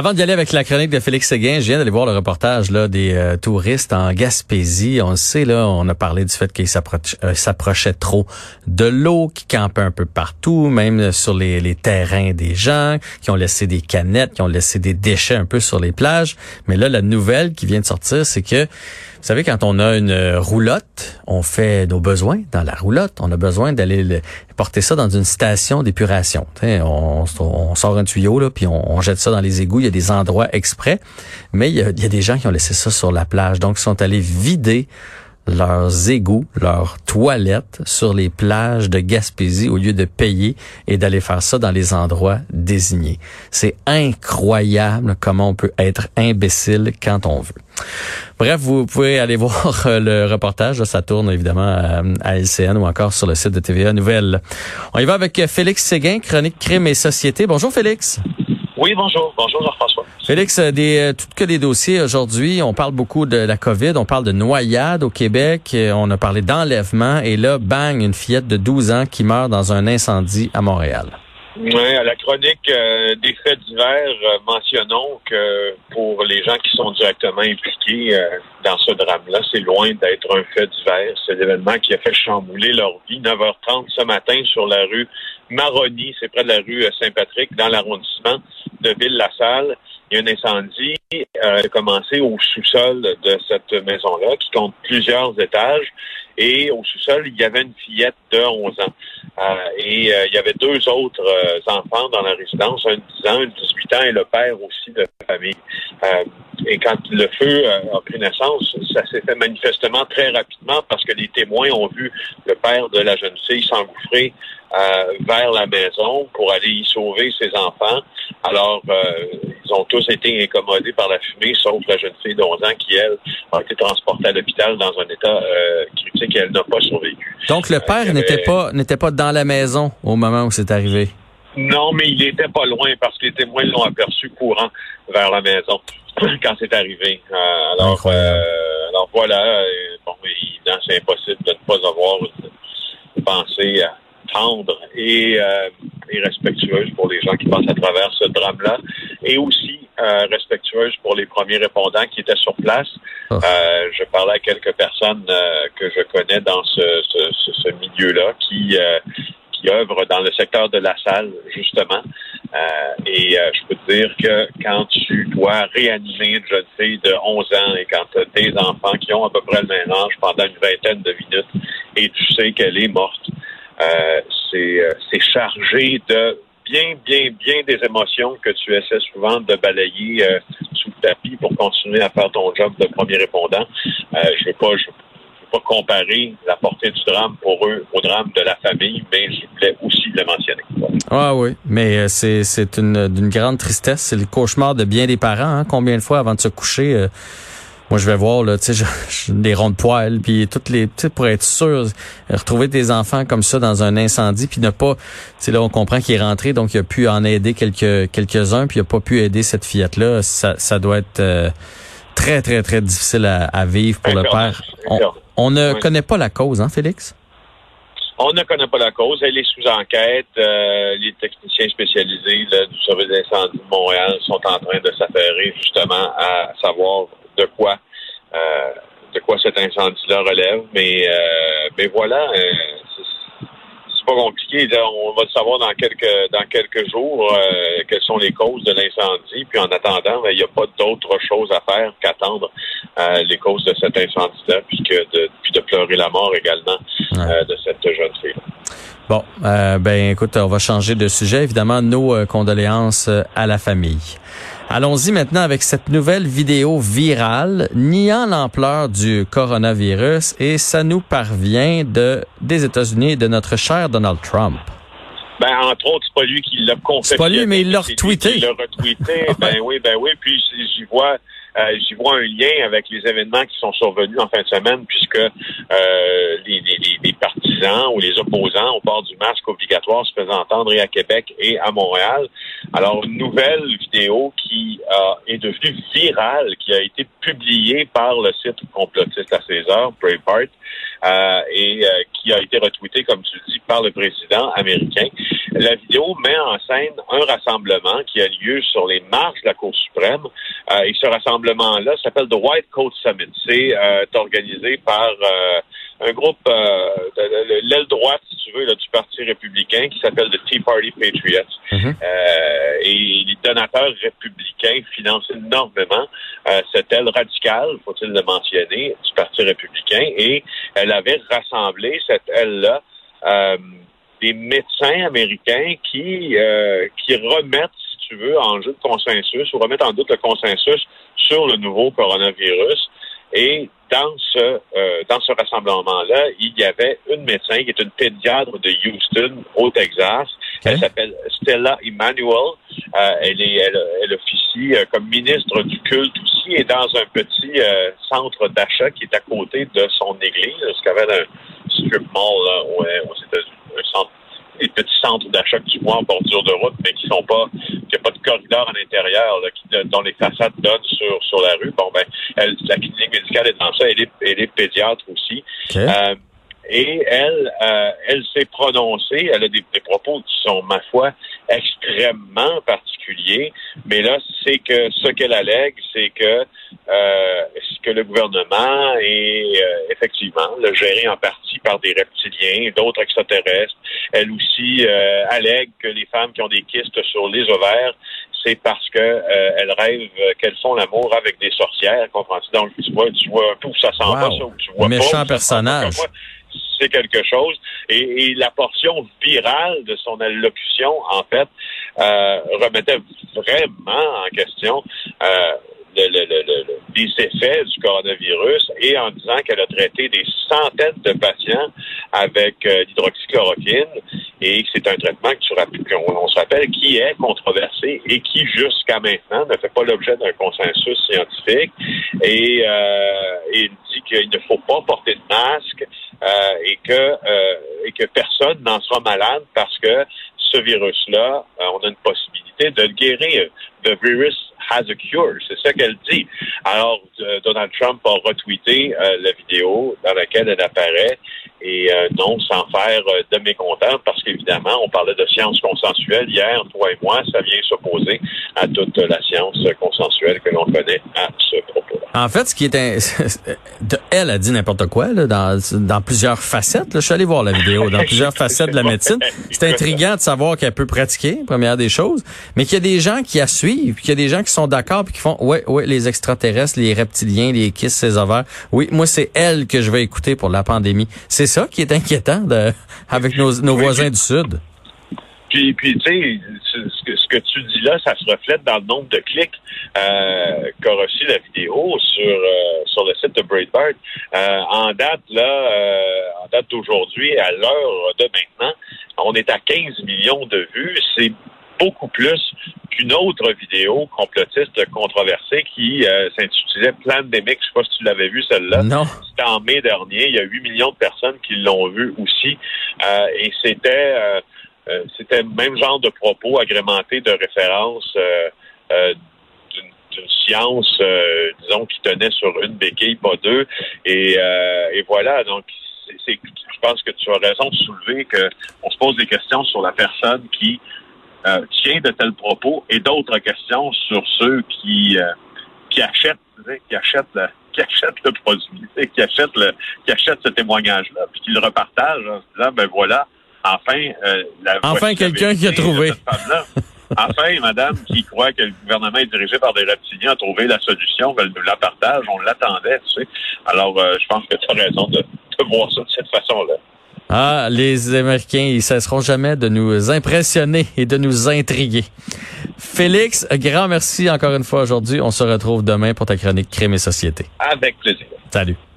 Avant d'y aller avec la chronique de Félix Séguin, je viens d'aller voir le reportage là, des euh, touristes en Gaspésie. On le sait, là, on a parlé du fait qu'ils euh, s'approchaient trop de l'eau, qui campaient un peu partout, même sur les, les, terrains des gens, qui ont laissé des canettes, qui ont laissé des déchets un peu sur les plages. Mais là, la nouvelle qui vient de sortir, c'est que vous savez, quand on a une roulotte, on fait nos besoins dans la roulotte. On a besoin d'aller porter ça dans une station d'épuration. On, sort un tuyau, là, puis on, jette ça dans les égouts. Il y a des endroits exprès. Mais il y a, il y a des gens qui ont laissé ça sur la plage. Donc, ils sont allés vider leurs égouts, leurs toilettes sur les plages de Gaspésie au lieu de payer et d'aller faire ça dans les endroits désignés. C'est incroyable comment on peut être imbécile quand on veut. Bref, vous pouvez aller voir le reportage. Ça tourne évidemment à, LCN ou encore sur le site de TVA Nouvelles. On y va avec Félix Séguin, chronique crime et société. Bonjour Félix. Oui, bonjour. Bonjour Jean-François. Félix, euh, des, euh, tout que des dossiers aujourd'hui. On parle beaucoup de la COVID, on parle de noyade au Québec, euh, on a parlé d'enlèvement et là, bang, une fillette de 12 ans qui meurt dans un incendie à Montréal. Oui, à la chronique des faits divers, mentionnons que pour les gens qui sont directement impliqués dans ce drame-là, c'est loin d'être un fait divers. C'est l'événement qui a fait chambouler leur vie. 9h30 ce matin sur la rue Maroni, c'est près de la rue Saint-Patrick, dans l'arrondissement de Ville-la-Salle. Il y a un incendie euh, commencé au sous-sol de cette maison-là, qui compte plusieurs étages. Et au sous-sol, il y avait une fillette de 11 ans. Euh, et euh, il y avait deux autres euh, enfants dans la résidence, un de 10 ans, un de 18 ans et le père aussi de la famille. et quand le feu a pris naissance, ça s'est fait manifestement très rapidement parce que les témoins ont vu le père de la jeune fille s'engouffrer vers la maison pour aller y sauver ses enfants. Alors, ils ont tous été incommodés par la fumée, sauf la jeune fille de 11 ans qui, elle, a été transportée à l'hôpital dans un état critique et elle n'a pas survécu. Donc, le père n'était pas n'était pas dans la maison au moment où c'est arrivé? Non, mais il était pas loin parce que les témoins l'ont aperçu courant vers la maison quand c'est arrivé. Euh, alors, euh, alors voilà. bon, c'est impossible de ne pas avoir une pensée tendre et, euh, et respectueuse pour les gens qui passent à travers ce drame-là, et aussi respectueuse pour les premiers répondants qui étaient sur place. Ah. je parlais à quelques personnes que je connais dans ce, ce, ce milieu-là qui qui œuvre dans le secteur de la salle, justement. Euh, et euh, je peux te dire que quand tu dois réanimer une jeune fille de 11 ans et quand tu as des enfants qui ont à peu près le même âge pendant une vingtaine de minutes et tu sais qu'elle est morte, euh, c'est chargé de bien, bien, bien des émotions que tu essaies souvent de balayer sous le tapis pour continuer à faire ton job de premier répondant. je veux pas, je, pas comparer la portée du drame pour eux au drame de la famille, mais je voulais aussi le mentionner. Ah oui, mais euh, c'est c'est une d'une grande tristesse. C'est le cauchemar de bien des parents. Hein. Combien de fois avant de se coucher, euh, moi je vais voir là, tu sais, des ronds de poils, puis toutes les, tu sais, pour être sûr, retrouver des enfants comme ça dans un incendie, puis ne pas, c'est là on comprend qu'il est rentré, donc il a pu en aider quelques quelques uns, puis il a pas pu aider cette fillette là. Ça ça doit être euh, très très très difficile à, vivre pour le père. On ne connaît pas la cause, hein, Félix? On ne connaît pas la cause. Elle est sous enquête. Euh, les techniciens spécialisés du service d'incendie de Montréal sont en train de s'affairer justement à savoir de quoi euh, de quoi cet incendie-là relève. Mais euh, mais voilà, compliqué. On va le savoir dans quelques dans quelques jours euh, quelles sont les causes de l'incendie. Puis en attendant, ben, il n'y a pas d'autre chose à faire qu'attendre euh, les causes de cet incendie-là, puis de puis de pleurer la mort également euh, de cette jeune fille. Bon, ben écoute, on va changer de sujet. Évidemment, nos condoléances à la famille. Allons-y maintenant avec cette nouvelle vidéo virale niant l'ampleur du coronavirus et ça nous parvient de des États-Unis et de notre cher Donald Trump. Ben, entre autres, c'est pas lui qui l'a confirmé. C'est pas lui, mais il l'a retweeté. Il l'a retweeté. ben oui, ben oui. Puis j'y vois, euh, j'y vois un lien avec les événements qui sont survenus en fin de semaine, puisque euh, les, les, les, partisans ou les opposants au port du masque obligatoire se faisaient entendre et à Québec et à Montréal. Alors, une nouvelle vidéo qui euh, est devenue virale, qui a été publiée par le site complotiste à César, Breitbart, euh, et euh, qui a été retweetée, comme tu le dis, par le président américain. La vidéo met en scène un rassemblement qui a lieu sur les marches de la Cour suprême. Euh, et ce rassemblement-là s'appelle The White Coat Summit. C'est organisé par un groupe de, l'aile droite, si tu veux, là, du Parti républicain qui s'appelle The Tea Party Patriots. Mm-hmm. et les donateurs républicains financent énormément cette aile radicale, faut-il le mentionner, du Parti républicain. Et elle avait rassemblé cette aile-là des médecins américains qui, euh, qui remettent, si tu veux, en jeu de consensus ou remettent en doute le consensus sur le nouveau coronavirus. Et dans ce euh, dans ce rassemblement-là, il y avait une médecin qui est une pédiatre de Houston, au Texas. Elle s'appelle Stella Emanuel. Euh, elle est elle, elle officie comme ministre du culte aussi et dans un petit centre d'achat qui est à côté de son église, ce qu'il y avait un strip mall là, aux États-Unis? Un centre, des petits centres d'achat que tu vois en bordure de route, mais qui sont pas, qui a pas de corridor à l'intérieur, qui, dont les façades donnent sur, sur la rue. Bon, ben, elle, la clinique médicale est dans ça. Elle est, elle est pédiatre aussi. Euh, et elle, euh, elle s'est prononcée. Elle a des, des, propos qui sont, ma foi, extrêmement particuliers. Mais là, c'est que ce qu'elle allègue, c'est que euh, que le gouvernement est euh, effectivement le géré en partie par des reptiliens, d'autres extraterrestres. Elle aussi euh, allègue que les femmes qui ont des kystes sur les ovaires, c'est parce que euh, elles rêvent qu'elles font l'amour avec des sorcières. Comprends-tu? Donc tu vois, tu vois un peu où ça s'en va, ça, où tu vois Méchant personnage c'est quelque chose. Et, la portion virale de son allocution, en fait, euh, remettait vraiment en question euh, le, le, des effets du coronavirus et en disant qu'elle a traité des centaines de patients avec euh, l'hydroxychloroquine et que c'est un traitement qu'on on se rappelle qui est controversé et qui jusqu'à maintenant ne fait pas l'objet d'un consensus scientifique et, euh, il dit qu'il ne faut pas porter de masque euh, et que euh, et que personne n'en sera malade parce que ce virus-là, euh, on a une possibilité de le guérir. The virus has a cure, c'est ça qu'elle dit. Alors, Donald Trump a retweeté la vidéo dans laquelle elle apparaît et non sans faire de mécontent parce qu'évidemment, on parlait de science consensuelle hier, toi et moi, ça vient s'opposer à toute la science consensuelle que l'on connaît à ce propos-là. En fait, ce qui est... Elle a dit n'importe quoi là, dans, dans plusieurs facettes. Là. Je suis allé voir la vidéo, dans plusieurs facettes de la médecine. C'est intriguant de savoir qu'elle peut pratiquer, première des choses, mais qu'il y a des gens qui la suivent, qu'il y a des gens qui sont d'accord puis qui font, ouais, ouais, les extraterrestres, les reptiliens, les kisses, ces ovaires. Oui, moi, c'est elle que je vais écouter pour la pandémie. C'est ça qui est inquiétant de, avec nos, nos voisins du Sud. Puis, puis tu sais, ce que, tu dis là, ça se reflète dans le nombre de clics euh, qu'a reçu la vidéo sur euh, sur le site de Breitbart. Euh, en date là, euh, en date d'aujourd'hui, à l'heure de maintenant, on est à 15 millions de vues. C'est beaucoup plus qu'une autre vidéo complotiste controversée qui s'intitulait Plandemic. Je sais pas si tu l'avais vu celle-là. Non. C'était en mai dernier. Il y a 8 millions de personnes qui l'ont vu aussi. et c'était euh, c'était le même genre de propos agrémentés de références euh, euh, d'une science, disons, qui tenait sur une béquille, pas deux. Et, voilà, donc je pense que tu as raison de soulever qu'on se pose des questions sur la personne qui tient de tels propos et d'autres questions sur ceux qui qui achètent, qui achètent le, qui achètent le produit, qui achètent le, qui achètent ce témoignage-là, puis qui le repartagent en se disant ben voilà, enfin, euh, la enfin quelqu'un qui a trouvé. enfin, madame qui croit que le gouvernement est dirigé par des reptiliens a trouvé la solution, elle nous la partage, on l'attendait, tu sais. Alors, euh, je pense que tu as raison de, de voir ça de cette façon-là. Ah, les Américains, ils cesseront jamais de nous impressionner et de nous intriguer. Félix, grand merci encore une fois aujourd'hui. On se retrouve demain pour ta chronique Crime et Société. Avec plaisir. Salut.